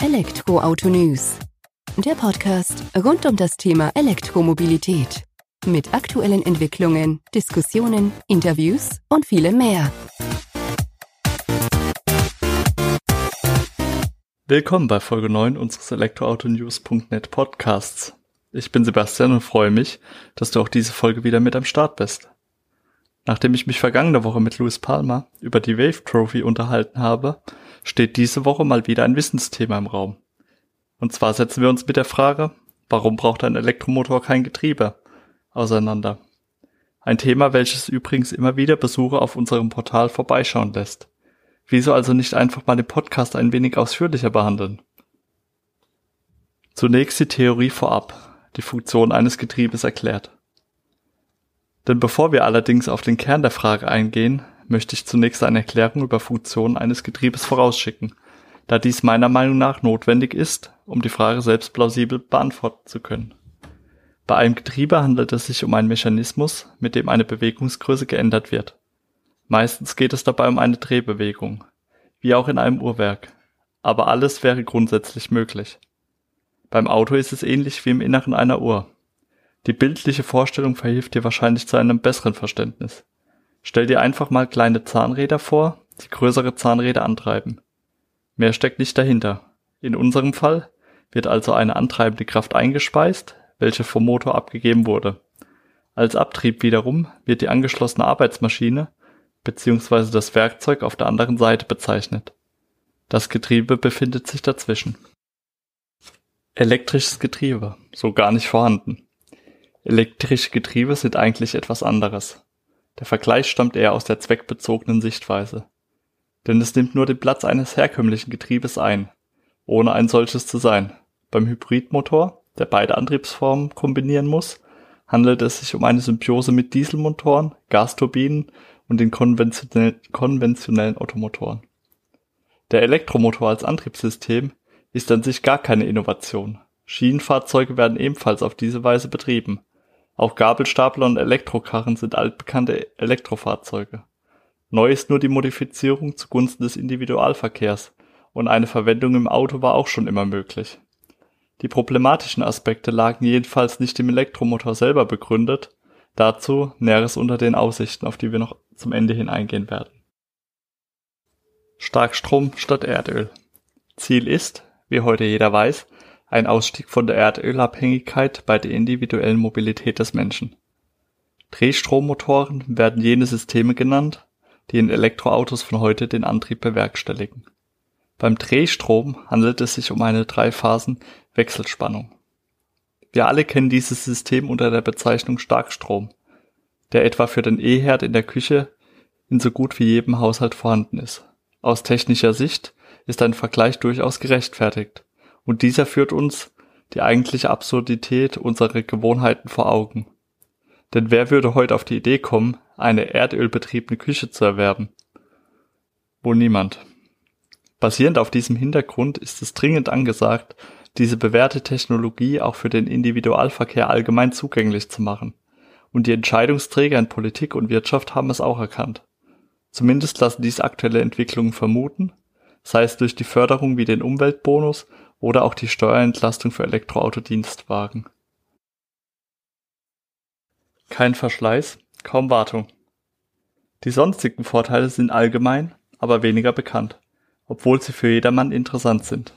Elektroauto News. Der Podcast rund um das Thema Elektromobilität. Mit aktuellen Entwicklungen, Diskussionen, Interviews und vielem mehr. Willkommen bei Folge 9 unseres Elektroautonews.net Podcasts. Ich bin Sebastian und freue mich, dass du auch diese Folge wieder mit am Start bist. Nachdem ich mich vergangene Woche mit Louis Palmer über die Wave Trophy unterhalten habe, steht diese Woche mal wieder ein Wissensthema im Raum. Und zwar setzen wir uns mit der Frage, warum braucht ein Elektromotor kein Getriebe, auseinander. Ein Thema, welches übrigens immer wieder Besucher auf unserem Portal vorbeischauen lässt. Wieso also nicht einfach mal den Podcast ein wenig ausführlicher behandeln? Zunächst die Theorie vorab, die Funktion eines Getriebes erklärt. Denn bevor wir allerdings auf den Kern der Frage eingehen, möchte ich zunächst eine Erklärung über Funktionen eines Getriebes vorausschicken, da dies meiner Meinung nach notwendig ist, um die Frage selbst plausibel beantworten zu können. Bei einem Getriebe handelt es sich um einen Mechanismus, mit dem eine Bewegungsgröße geändert wird. Meistens geht es dabei um eine Drehbewegung, wie auch in einem Uhrwerk, aber alles wäre grundsätzlich möglich. Beim Auto ist es ähnlich wie im Inneren einer Uhr. Die bildliche Vorstellung verhilft dir wahrscheinlich zu einem besseren Verständnis. Stell dir einfach mal kleine Zahnräder vor, die größere Zahnräder antreiben. Mehr steckt nicht dahinter. In unserem Fall wird also eine antreibende Kraft eingespeist, welche vom Motor abgegeben wurde. Als Abtrieb wiederum wird die angeschlossene Arbeitsmaschine bzw. das Werkzeug auf der anderen Seite bezeichnet. Das Getriebe befindet sich dazwischen. Elektrisches Getriebe, so gar nicht vorhanden. Elektrische Getriebe sind eigentlich etwas anderes. Der Vergleich stammt eher aus der zweckbezogenen Sichtweise. Denn es nimmt nur den Platz eines herkömmlichen Getriebes ein, ohne ein solches zu sein. Beim Hybridmotor, der beide Antriebsformen kombinieren muss, handelt es sich um eine Symbiose mit Dieselmotoren, Gasturbinen und den konventionell, konventionellen Automotoren. Der Elektromotor als Antriebssystem ist an sich gar keine Innovation. Schienenfahrzeuge werden ebenfalls auf diese Weise betrieben. Auch Gabelstapler und Elektrokarren sind altbekannte Elektrofahrzeuge. Neu ist nur die Modifizierung zugunsten des Individualverkehrs und eine Verwendung im Auto war auch schon immer möglich. Die problematischen Aspekte lagen jedenfalls nicht im Elektromotor selber begründet, dazu Näheres unter den Aussichten, auf die wir noch zum Ende hin eingehen werden. Starkstrom statt Erdöl. Ziel ist, wie heute jeder weiß, ein Ausstieg von der Erdölabhängigkeit bei der individuellen Mobilität des Menschen. Drehstrommotoren werden jene Systeme genannt, die in Elektroautos von heute den Antrieb bewerkstelligen. Beim Drehstrom handelt es sich um eine Dreiphasen-Wechselspannung. Wir alle kennen dieses System unter der Bezeichnung Starkstrom, der etwa für den E-Herd in der Küche in so gut wie jedem Haushalt vorhanden ist. Aus technischer Sicht ist ein Vergleich durchaus gerechtfertigt, und dieser führt uns die eigentliche Absurdität unserer Gewohnheiten vor Augen. Denn wer würde heute auf die Idee kommen, eine erdölbetriebene Küche zu erwerben? Wohl niemand. Basierend auf diesem Hintergrund ist es dringend angesagt, diese bewährte Technologie auch für den Individualverkehr allgemein zugänglich zu machen. Und die Entscheidungsträger in Politik und Wirtschaft haben es auch erkannt. Zumindest lassen dies aktuelle Entwicklungen vermuten, sei es durch die Förderung wie den Umweltbonus oder auch die Steuerentlastung für Elektroautodienstwagen. Kein Verschleiß, kaum Wartung. Die sonstigen Vorteile sind allgemein, aber weniger bekannt, obwohl sie für jedermann interessant sind.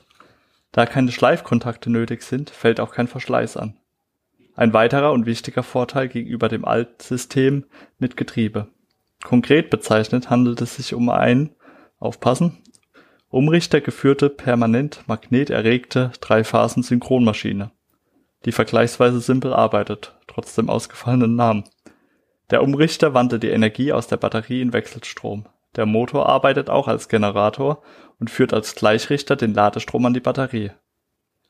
Da keine Schleifkontakte nötig sind, fällt auch kein Verschleiß an. Ein weiterer und wichtiger Vorteil gegenüber dem Altsystem mit Getriebe. Konkret bezeichnet handelt es sich um ein, aufpassen, Umrichter geführte permanent magneterregte Dreiphasen-Synchronmaschine, die vergleichsweise simpel arbeitet, trotz dem ausgefallenen Namen. Der Umrichter wandelt die Energie aus der Batterie in Wechselstrom. Der Motor arbeitet auch als Generator und führt als Gleichrichter den Ladestrom an die Batterie.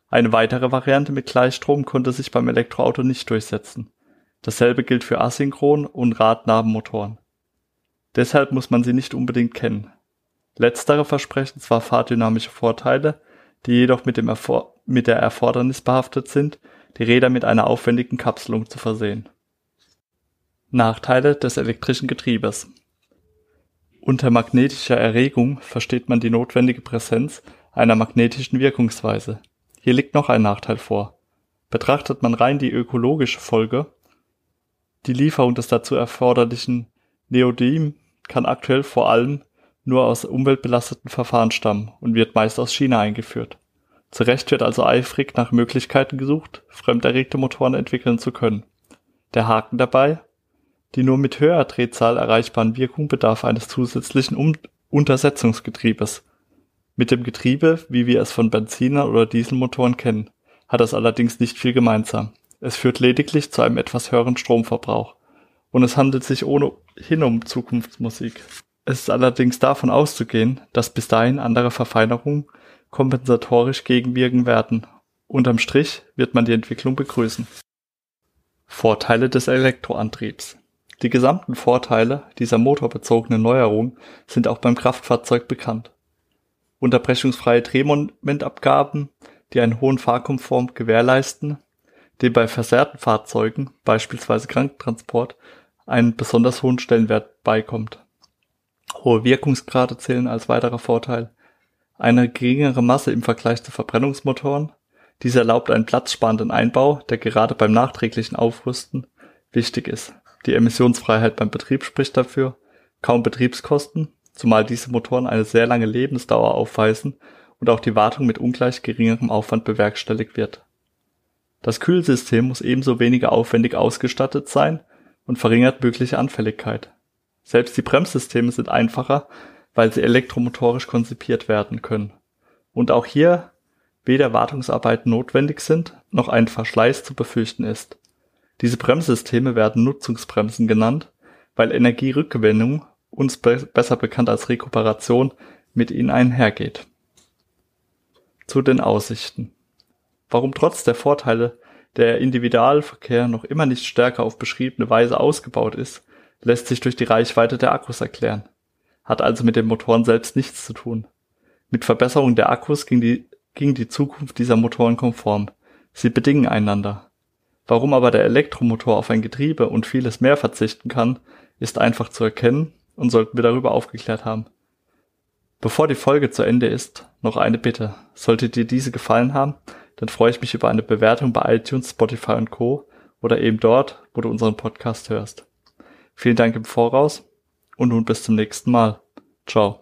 Eine weitere Variante mit Gleichstrom konnte sich beim Elektroauto nicht durchsetzen. Dasselbe gilt für Asynchron- und Radnabenmotoren. Deshalb muss man sie nicht unbedingt kennen. Letztere versprechen zwar fahrdynamische Vorteile, die jedoch mit, dem Erfor mit der Erfordernis behaftet sind, die Räder mit einer aufwendigen Kapselung zu versehen. Nachteile des elektrischen Getriebes Unter magnetischer Erregung versteht man die notwendige Präsenz einer magnetischen Wirkungsweise. Hier liegt noch ein Nachteil vor. Betrachtet man rein die ökologische Folge, die Lieferung des dazu erforderlichen Neodym kann aktuell vor allem nur aus umweltbelasteten Verfahren stammen und wird meist aus China eingeführt. Zu Recht wird also eifrig nach Möglichkeiten gesucht, fremderregte Motoren entwickeln zu können. Der Haken dabei? Die nur mit höherer Drehzahl erreichbaren Wirkung bedarf eines zusätzlichen um Untersetzungsgetriebes. Mit dem Getriebe, wie wir es von Benziner- oder Dieselmotoren kennen, hat es allerdings nicht viel gemeinsam. Es führt lediglich zu einem etwas höheren Stromverbrauch. Und es handelt sich ohnehin um Zukunftsmusik. Es ist allerdings davon auszugehen, dass bis dahin andere Verfeinerungen kompensatorisch gegenwirken werden. Unterm Strich wird man die Entwicklung begrüßen. Vorteile des Elektroantriebs. Die gesamten Vorteile dieser motorbezogenen Neuerung sind auch beim Kraftfahrzeug bekannt. Unterbrechungsfreie Drehmomentabgaben, die einen hohen Fahrkomfort gewährleisten, dem bei versehrten Fahrzeugen, beispielsweise Krankentransport, einen besonders hohen Stellenwert beikommt. Hohe Wirkungsgrade zählen als weiterer Vorteil. Eine geringere Masse im Vergleich zu Verbrennungsmotoren. Dies erlaubt einen platzsparenden Einbau, der gerade beim nachträglichen Aufrüsten wichtig ist. Die Emissionsfreiheit beim Betrieb spricht dafür. Kaum Betriebskosten, zumal diese Motoren eine sehr lange Lebensdauer aufweisen und auch die Wartung mit ungleich geringerem Aufwand bewerkstelligt wird. Das Kühlsystem muss ebenso weniger aufwendig ausgestattet sein und verringert mögliche Anfälligkeit. Selbst die Bremssysteme sind einfacher weil sie elektromotorisch konzipiert werden können. Und auch hier weder Wartungsarbeiten notwendig sind, noch ein Verschleiß zu befürchten ist. Diese Bremssysteme werden Nutzungsbremsen genannt, weil Energierückgewinnung, uns be besser bekannt als Rekuperation, mit ihnen einhergeht. Zu den Aussichten. Warum trotz der Vorteile der Individualverkehr noch immer nicht stärker auf beschriebene Weise ausgebaut ist, lässt sich durch die Reichweite der Akkus erklären hat also mit den Motoren selbst nichts zu tun. Mit Verbesserung der Akkus ging die, ging die Zukunft dieser Motoren konform. Sie bedingen einander. Warum aber der Elektromotor auf ein Getriebe und vieles mehr verzichten kann, ist einfach zu erkennen und sollten wir darüber aufgeklärt haben. Bevor die Folge zu Ende ist, noch eine Bitte. Sollte dir diese gefallen haben, dann freue ich mich über eine Bewertung bei iTunes, Spotify und Co. oder eben dort, wo du unseren Podcast hörst. Vielen Dank im Voraus und nun bis zum nächsten Mal. Ciao.